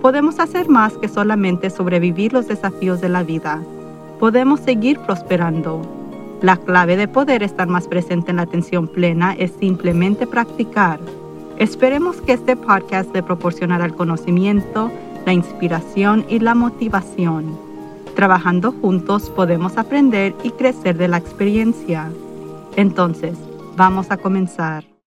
podemos hacer más que solamente sobrevivir los desafíos de la vida. Podemos seguir prosperando. La clave de poder estar más presente en la atención plena es simplemente practicar. Esperemos que este podcast le proporcionará el conocimiento, la inspiración y la motivación. Trabajando juntos podemos aprender y crecer de la experiencia. Entonces, vamos a comenzar.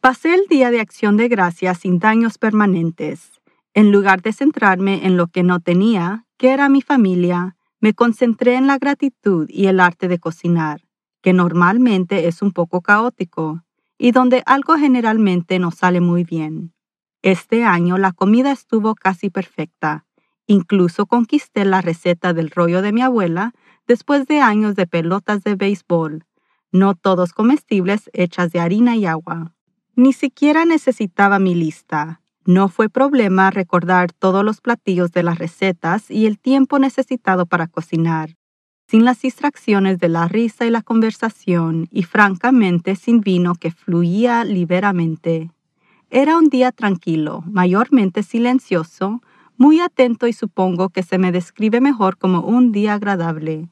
Pasé el día de acción de gracias sin daños permanentes. En lugar de centrarme en lo que no tenía, que era mi familia, me concentré en la gratitud y el arte de cocinar, que normalmente es un poco caótico y donde algo generalmente no sale muy bien. Este año la comida estuvo casi perfecta. Incluso conquisté la receta del rollo de mi abuela después de años de pelotas de béisbol, no todos comestibles hechas de harina y agua. Ni siquiera necesitaba mi lista. No fue problema recordar todos los platillos de las recetas y el tiempo necesitado para cocinar, sin las distracciones de la risa y la conversación, y francamente sin vino que fluía liberamente. Era un día tranquilo, mayormente silencioso, muy atento y supongo que se me describe mejor como un día agradable.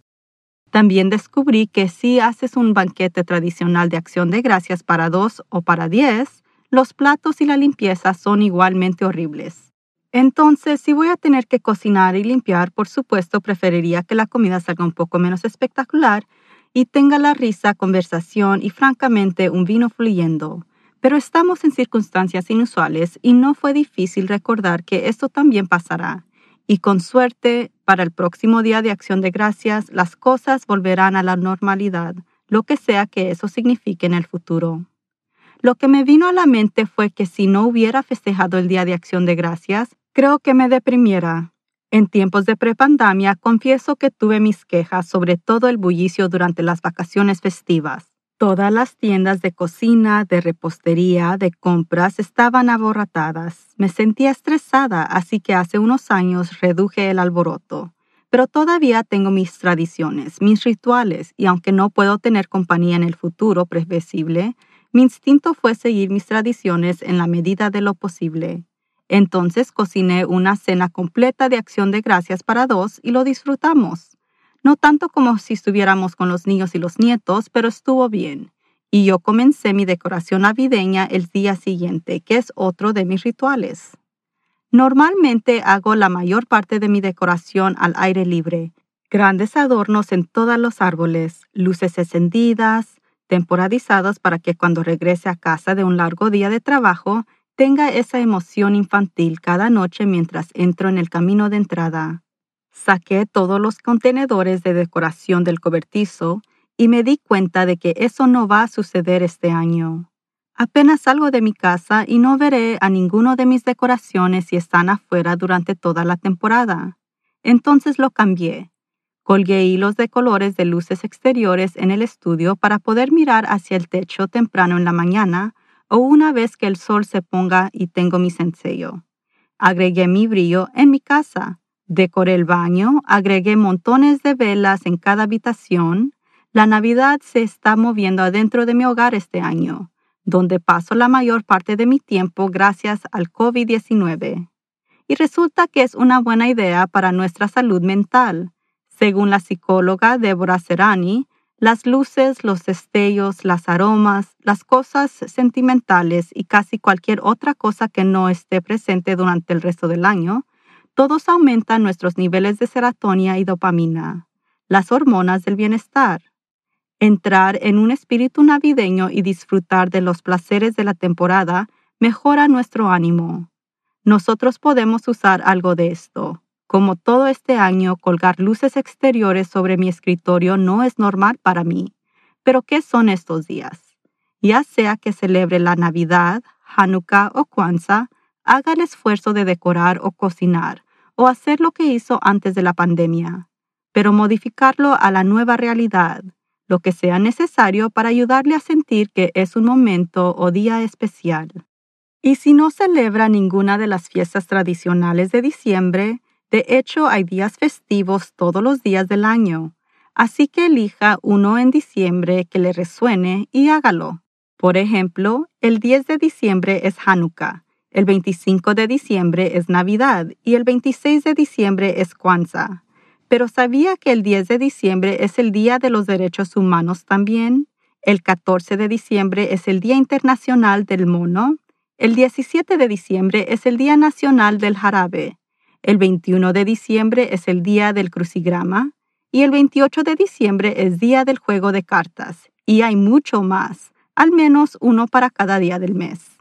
También descubrí que si haces un banquete tradicional de acción de gracias para dos o para diez, los platos y la limpieza son igualmente horribles. Entonces, si voy a tener que cocinar y limpiar, por supuesto preferiría que la comida salga un poco menos espectacular y tenga la risa, conversación y francamente un vino fluyendo. Pero estamos en circunstancias inusuales y no fue difícil recordar que esto también pasará y con suerte, para el próximo día de acción de gracias, las cosas volverán a la normalidad, lo que sea que eso signifique en el futuro. Lo que me vino a la mente fue que si no hubiera festejado el día de acción de gracias, creo que me deprimiera. En tiempos de prepandemia, confieso que tuve mis quejas sobre todo el bullicio durante las vacaciones festivas. Todas las tiendas de cocina, de repostería, de compras estaban aborratadas. Me sentía estresada, así que hace unos años reduje el alboroto. Pero todavía tengo mis tradiciones, mis rituales, y aunque no puedo tener compañía en el futuro previsible, mi instinto fue seguir mis tradiciones en la medida de lo posible. Entonces cociné una cena completa de acción de gracias para dos y lo disfrutamos no tanto como si estuviéramos con los niños y los nietos, pero estuvo bien. Y yo comencé mi decoración navideña el día siguiente, que es otro de mis rituales. Normalmente hago la mayor parte de mi decoración al aire libre, grandes adornos en todos los árboles, luces encendidas, temporadizadas para que cuando regrese a casa de un largo día de trabajo tenga esa emoción infantil cada noche mientras entro en el camino de entrada. Saqué todos los contenedores de decoración del cobertizo y me di cuenta de que eso no va a suceder este año. Apenas salgo de mi casa y no veré a ninguno de mis decoraciones si están afuera durante toda la temporada. Entonces lo cambié. Colgué hilos de colores de luces exteriores en el estudio para poder mirar hacia el techo temprano en la mañana o una vez que el sol se ponga y tengo mi ensayo. Agregué mi brillo en mi casa Decoré el baño, agregué montones de velas en cada habitación. La Navidad se está moviendo adentro de mi hogar este año, donde paso la mayor parte de mi tiempo gracias al COVID-19. Y resulta que es una buena idea para nuestra salud mental. Según la psicóloga Deborah Serani, las luces, los destellos, las aromas, las cosas sentimentales y casi cualquier otra cosa que no esté presente durante el resto del año todos aumentan nuestros niveles de serotonina y dopamina, las hormonas del bienestar. Entrar en un espíritu navideño y disfrutar de los placeres de la temporada mejora nuestro ánimo. Nosotros podemos usar algo de esto. Como todo este año, colgar luces exteriores sobre mi escritorio no es normal para mí. Pero ¿qué son estos días? Ya sea que celebre la Navidad, Hanukkah o Kwanzaa, haga el esfuerzo de decorar o cocinar o hacer lo que hizo antes de la pandemia, pero modificarlo a la nueva realidad, lo que sea necesario para ayudarle a sentir que es un momento o día especial. Y si no celebra ninguna de las fiestas tradicionales de diciembre, de hecho hay días festivos todos los días del año, así que elija uno en diciembre que le resuene y hágalo. Por ejemplo, el 10 de diciembre es Hanukkah, el 25 de diciembre es Navidad y el 26 de diciembre es Kwanzaa. Pero ¿sabía que el 10 de diciembre es el Día de los Derechos Humanos también? El 14 de diciembre es el Día Internacional del Mono. El 17 de diciembre es el Día Nacional del Jarabe. El 21 de diciembre es el Día del Crucigrama. Y el 28 de diciembre es Día del Juego de Cartas. Y hay mucho más, al menos uno para cada día del mes.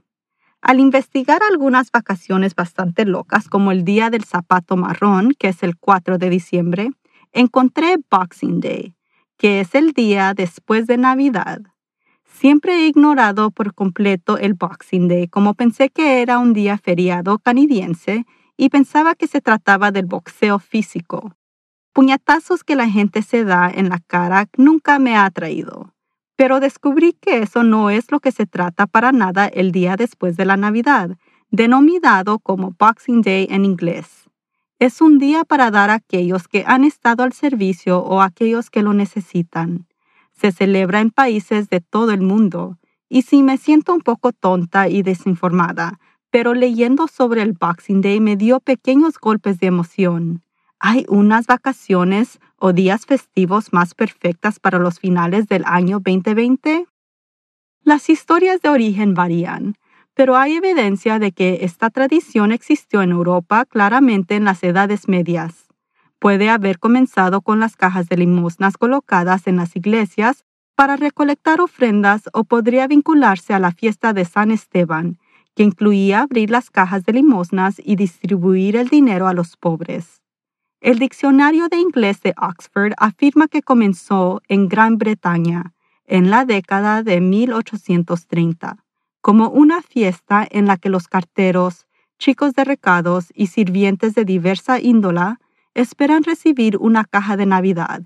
Al investigar algunas vacaciones bastante locas, como el Día del Zapato Marrón, que es el 4 de diciembre, encontré Boxing Day, que es el día después de Navidad. Siempre he ignorado por completo el Boxing Day, como pensé que era un día feriado canadiense y pensaba que se trataba del boxeo físico. Puñetazos que la gente se da en la cara nunca me ha atraído. Pero descubrí que eso no es lo que se trata para nada el día después de la Navidad, denominado como Boxing Day en inglés. Es un día para dar a aquellos que han estado al servicio o a aquellos que lo necesitan. Se celebra en países de todo el mundo, y si me siento un poco tonta y desinformada, pero leyendo sobre el Boxing Day me dio pequeños golpes de emoción. ¿Hay unas vacaciones o días festivos más perfectas para los finales del año 2020? Las historias de origen varían, pero hay evidencia de que esta tradición existió en Europa claramente en las edades medias. Puede haber comenzado con las cajas de limosnas colocadas en las iglesias para recolectar ofrendas o podría vincularse a la fiesta de San Esteban, que incluía abrir las cajas de limosnas y distribuir el dinero a los pobres. El diccionario de inglés de Oxford afirma que comenzó en Gran Bretaña en la década de 1830 como una fiesta en la que los carteros, chicos de recados y sirvientes de diversa índola esperan recibir una caja de Navidad.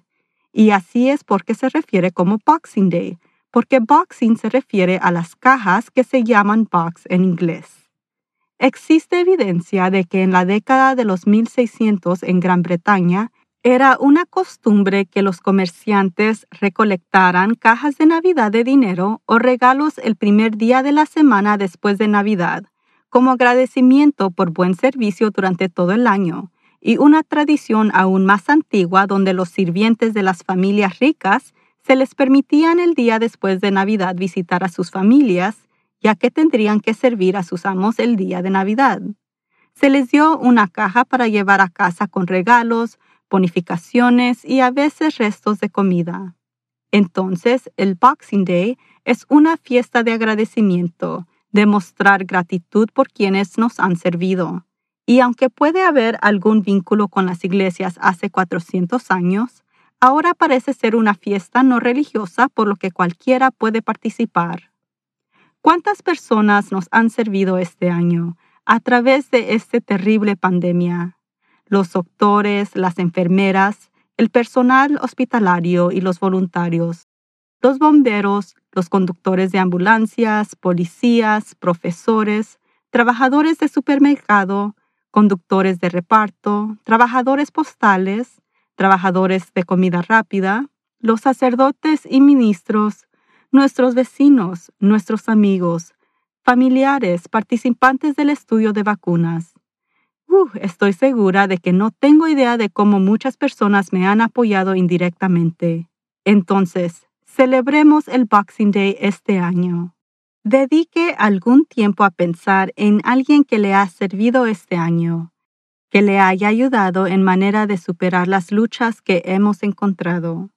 Y así es porque se refiere como Boxing Day, porque Boxing se refiere a las cajas que se llaman box en inglés. Existe evidencia de que en la década de los 1600 en Gran Bretaña era una costumbre que los comerciantes recolectaran cajas de Navidad de dinero o regalos el primer día de la semana después de Navidad, como agradecimiento por buen servicio durante todo el año, y una tradición aún más antigua donde los sirvientes de las familias ricas se les permitían el día después de Navidad visitar a sus familias ya que tendrían que servir a sus amos el día de Navidad. Se les dio una caja para llevar a casa con regalos, bonificaciones y a veces restos de comida. Entonces, el Boxing Day es una fiesta de agradecimiento, de mostrar gratitud por quienes nos han servido. Y aunque puede haber algún vínculo con las iglesias hace 400 años, ahora parece ser una fiesta no religiosa por lo que cualquiera puede participar. ¿Cuántas personas nos han servido este año a través de esta terrible pandemia? Los doctores, las enfermeras, el personal hospitalario y los voluntarios, los bomberos, los conductores de ambulancias, policías, profesores, trabajadores de supermercado, conductores de reparto, trabajadores postales, trabajadores de comida rápida, los sacerdotes y ministros, nuestros vecinos, nuestros amigos, familiares, participantes del estudio de vacunas. estoy segura de que no tengo idea de cómo muchas personas me han apoyado indirectamente. Entonces, celebremos el Boxing Day este año. Dedique algún tiempo a pensar en alguien que le ha servido este año, que le haya ayudado en manera de superar las luchas que hemos encontrado.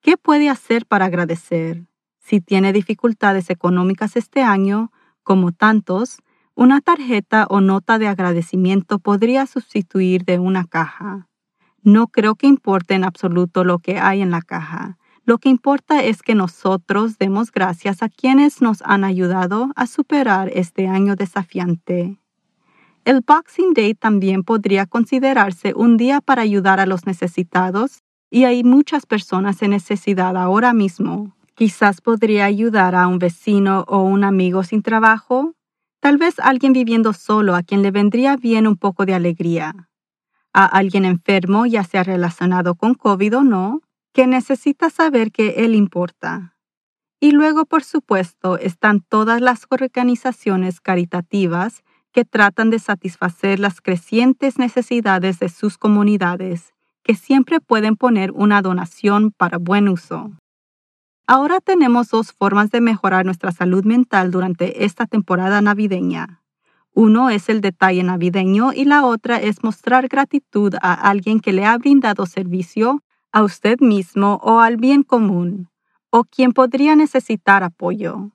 ¿Qué puede hacer para agradecer? Si tiene dificultades económicas este año, como tantos, una tarjeta o nota de agradecimiento podría sustituir de una caja. No creo que importe en absoluto lo que hay en la caja. Lo que importa es que nosotros demos gracias a quienes nos han ayudado a superar este año desafiante. El Boxing Day también podría considerarse un día para ayudar a los necesitados y hay muchas personas en necesidad ahora mismo. Quizás podría ayudar a un vecino o un amigo sin trabajo, tal vez alguien viviendo solo a quien le vendría bien un poco de alegría, a alguien enfermo, ya sea relacionado con COVID o no, que necesita saber que él importa. Y luego, por supuesto, están todas las organizaciones caritativas que tratan de satisfacer las crecientes necesidades de sus comunidades que siempre pueden poner una donación para buen uso. Ahora tenemos dos formas de mejorar nuestra salud mental durante esta temporada navideña. Uno es el detalle navideño y la otra es mostrar gratitud a alguien que le ha brindado servicio, a usted mismo o al bien común, o quien podría necesitar apoyo.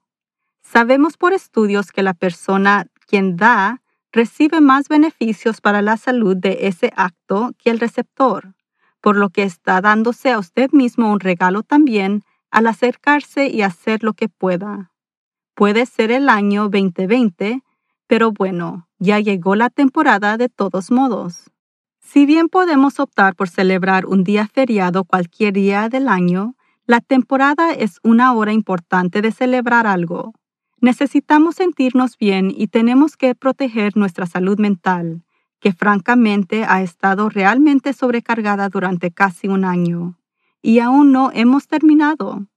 Sabemos por estudios que la persona quien da recibe más beneficios para la salud de ese acto que el receptor por lo que está dándose a usted mismo un regalo también al acercarse y hacer lo que pueda. Puede ser el año 2020, pero bueno, ya llegó la temporada de todos modos. Si bien podemos optar por celebrar un día feriado cualquier día del año, la temporada es una hora importante de celebrar algo. Necesitamos sentirnos bien y tenemos que proteger nuestra salud mental que francamente ha estado realmente sobrecargada durante casi un año, y aún no hemos terminado.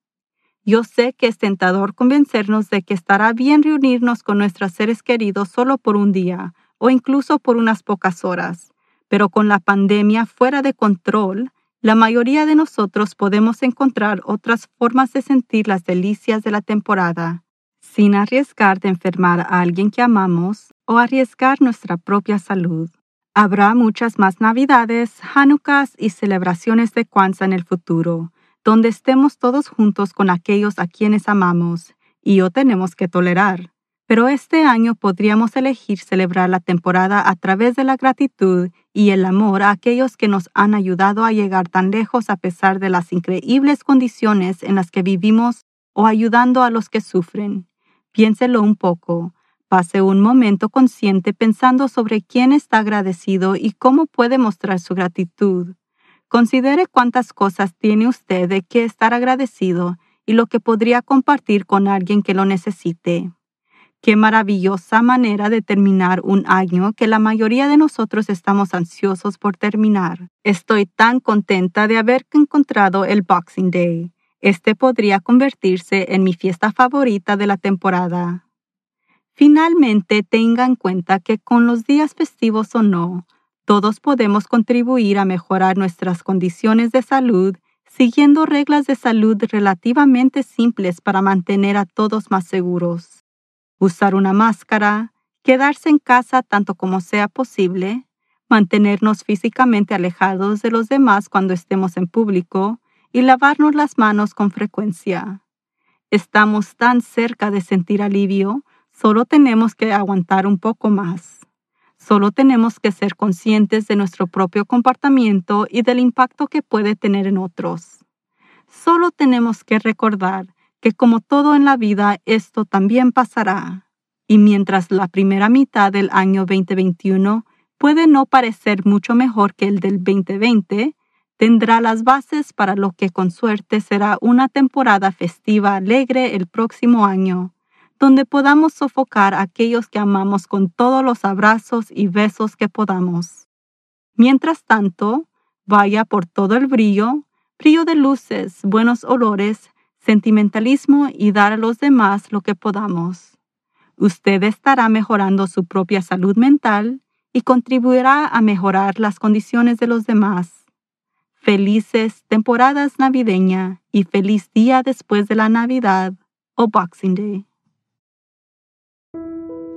Yo sé que es tentador convencernos de que estará bien reunirnos con nuestros seres queridos solo por un día o incluso por unas pocas horas, pero con la pandemia fuera de control, la mayoría de nosotros podemos encontrar otras formas de sentir las delicias de la temporada, sin arriesgar de enfermar a alguien que amamos o arriesgar nuestra propia salud. Habrá muchas más Navidades, Hanukkahs y celebraciones de Kwanzaa en el futuro, donde estemos todos juntos con aquellos a quienes amamos y o tenemos que tolerar. Pero este año podríamos elegir celebrar la temporada a través de la gratitud y el amor a aquellos que nos han ayudado a llegar tan lejos a pesar de las increíbles condiciones en las que vivimos o ayudando a los que sufren. Piénselo un poco. Pase un momento consciente pensando sobre quién está agradecido y cómo puede mostrar su gratitud. Considere cuántas cosas tiene usted de qué estar agradecido y lo que podría compartir con alguien que lo necesite. Qué maravillosa manera de terminar un año que la mayoría de nosotros estamos ansiosos por terminar. Estoy tan contenta de haber encontrado el Boxing Day. Este podría convertirse en mi fiesta favorita de la temporada. Finalmente, tenga en cuenta que con los días festivos o no, todos podemos contribuir a mejorar nuestras condiciones de salud siguiendo reglas de salud relativamente simples para mantener a todos más seguros. Usar una máscara, quedarse en casa tanto como sea posible, mantenernos físicamente alejados de los demás cuando estemos en público y lavarnos las manos con frecuencia. Estamos tan cerca de sentir alivio Solo tenemos que aguantar un poco más. Solo tenemos que ser conscientes de nuestro propio comportamiento y del impacto que puede tener en otros. Solo tenemos que recordar que como todo en la vida, esto también pasará. Y mientras la primera mitad del año 2021 puede no parecer mucho mejor que el del 2020, tendrá las bases para lo que con suerte será una temporada festiva alegre el próximo año donde podamos sofocar a aquellos que amamos con todos los abrazos y besos que podamos. Mientras tanto, vaya por todo el brillo, brillo de luces, buenos olores, sentimentalismo y dar a los demás lo que podamos. Usted estará mejorando su propia salud mental y contribuirá a mejorar las condiciones de los demás. Felices temporadas navideña y feliz día después de la Navidad o Boxing Day.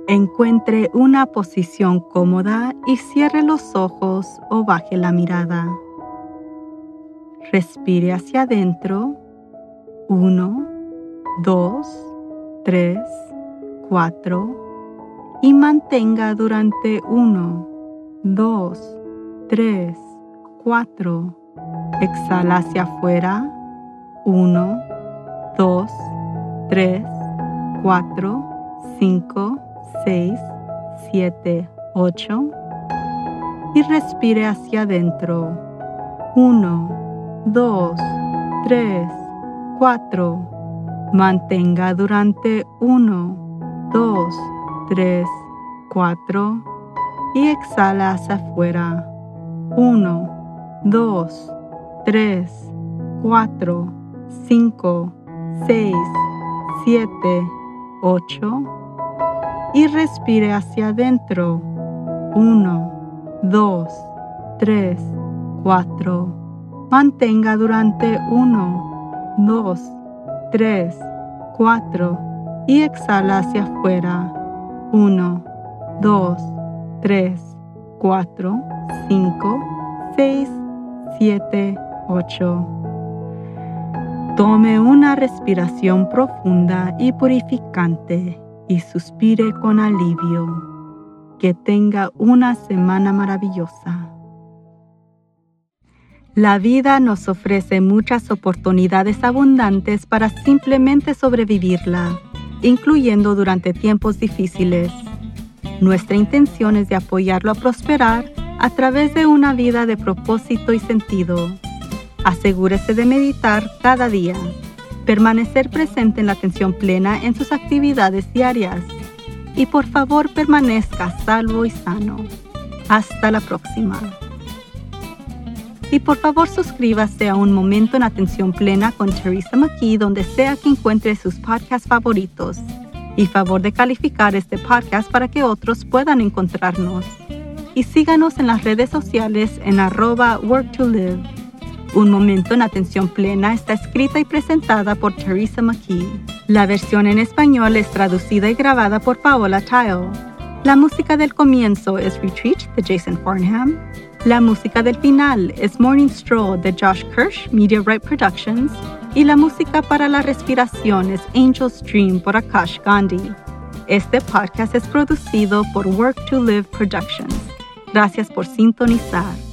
Encuentre una posición cómoda y cierre los ojos o baje la mirada. Respire hacia adentro. 1, 2, 3, 4 y mantenga durante 1, 2, 3, 4. Exhala hacia afuera. 1, 2, 3, 4, 5, 6, 7, 8. Y respire hacia adentro. 1, 2, 3, 4. Mantenga durante 1, 2, 3, 4. Y exhala hacia afuera. 1, 2, 3, 4, 5, 6, 7, 8 y respire hacia adentro. 1, 2, 3, 4. Mantenga durante 1, 2, 3, 4 y exhala hacia afuera. 1, 2, 3, 4, 5, 6, 7, 8. Tome una respiración profunda y purificante y suspire con alivio. Que tenga una semana maravillosa. La vida nos ofrece muchas oportunidades abundantes para simplemente sobrevivirla, incluyendo durante tiempos difíciles. Nuestra intención es de apoyarlo a prosperar a través de una vida de propósito y sentido. Asegúrese de meditar cada día permanecer presente en la atención plena en sus actividades diarias y por favor permanezca salvo y sano. Hasta la próxima. Y por favor suscríbase a Un Momento en Atención Plena con Teresa McKee donde sea que encuentre sus podcasts favoritos. Y favor de calificar este podcast para que otros puedan encontrarnos. Y síganos en las redes sociales en arroba work to live un momento en atención plena está escrita y presentada por Teresa McKee. La versión en español es traducida y grabada por Paola Tile. La música del comienzo es Retreat de Jason Farnham. La música del final es Morning Stroll de Josh Kirsch, Media Right Productions. Y la música para la respiración es Angel's Dream por Akash Gandhi. Este podcast es producido por Work to Live Productions. Gracias por sintonizar.